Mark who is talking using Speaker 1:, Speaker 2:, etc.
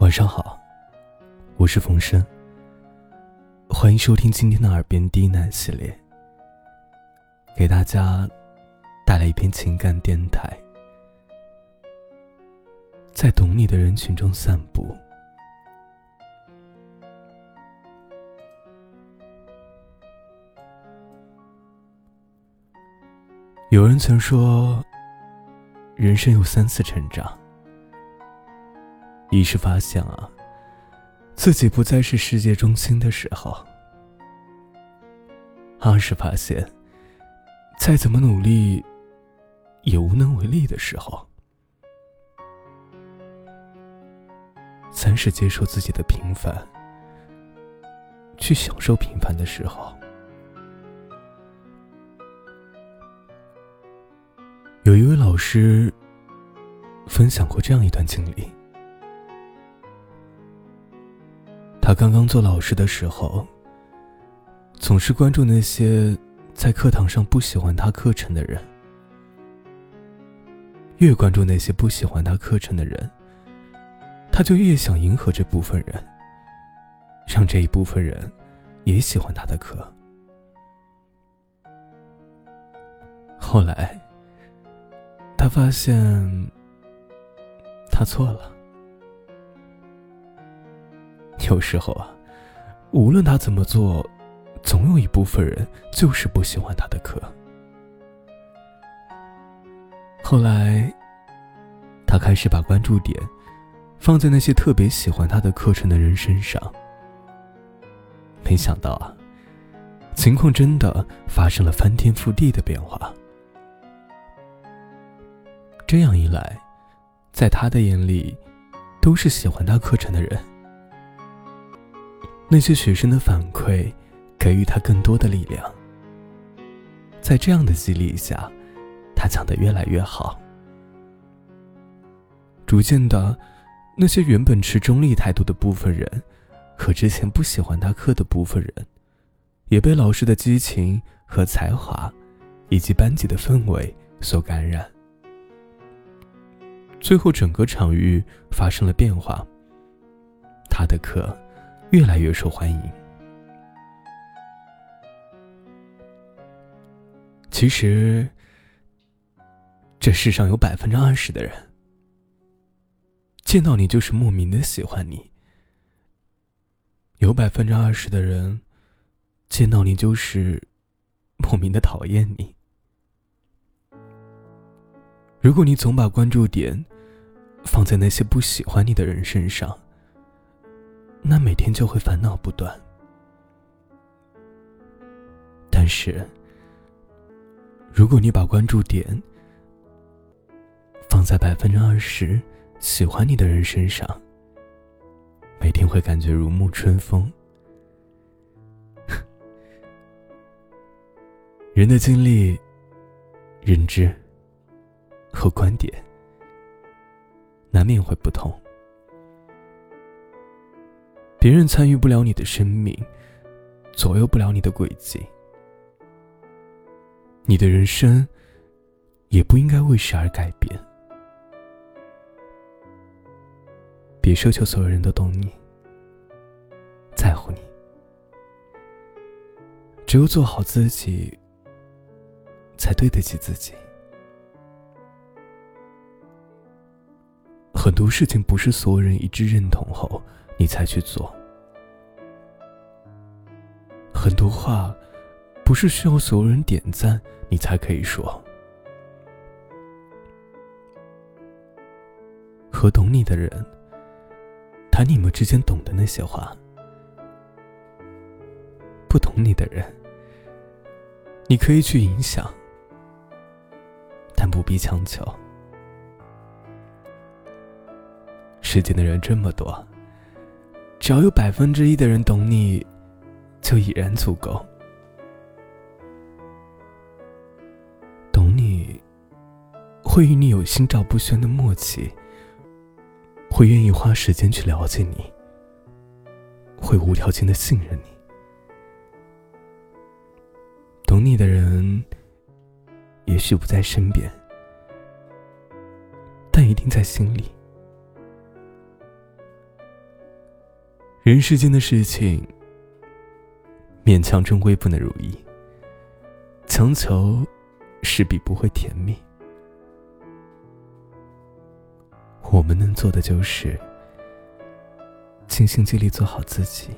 Speaker 1: 晚上好，我是冯生。欢迎收听今天的耳边低喃系列，给大家带来一篇情感电台，在懂你的人群中散步。有人曾说，人生有三次成长。一是发现啊，自己不再是世界中心的时候；二是发现，再怎么努力，也无能为力的时候；三是接受自己的平凡，去享受平凡的时候。有一位老师分享过这样一段经历。刚刚做老师的时候，总是关注那些在课堂上不喜欢他课程的人。越关注那些不喜欢他课程的人，他就越想迎合这部分人，让这一部分人也喜欢他的课。后来，他发现他错了。有时候啊，无论他怎么做，总有一部分人就是不喜欢他的课。后来，他开始把关注点放在那些特别喜欢他的课程的人身上。没想到啊，情况真的发生了翻天覆地的变化。这样一来，在他的眼里，都是喜欢他课程的人。那些学生的反馈，给予他更多的力量。在这样的激励下，他讲得越来越好。逐渐的，那些原本持中立态度的部分人，和之前不喜欢他课的部分人，也被老师的激情和才华，以及班级的氛围所感染。最后，整个场域发生了变化。他的课。越来越受欢迎。其实，这世上有百分之二十的人，见到你就是莫名的喜欢你；有百分之二十的人，见到你就是莫名的讨厌你。如果你总把关注点放在那些不喜欢你的人身上，那每天就会烦恼不断。但是，如果你把关注点放在百分之二十喜欢你的人身上，每天会感觉如沐春风。人的经历、认知和观点，难免会不同。别人参与不了你的生命，左右不了你的轨迹，你的人生也不应该为谁而改变。别奢求所有人都懂你，在乎你，只有做好自己，才对得起自己。很多事情不是所有人一致认同后。你才去做，很多话不是需要所有人点赞你才可以说。和懂你的人谈你们之间懂的那些话，不懂你的人，你可以去影响，但不必强求。世间的人这么多。只要有百分之一的人懂你，就已然足够。懂你，会与你有心照不宣的默契，会愿意花时间去了解你，会无条件的信任你。懂你的人，也许不在身边，但一定在心里。人世间的事情，勉强终归不能如意，强求势必不会甜蜜。我们能做的就是尽心尽力做好自己。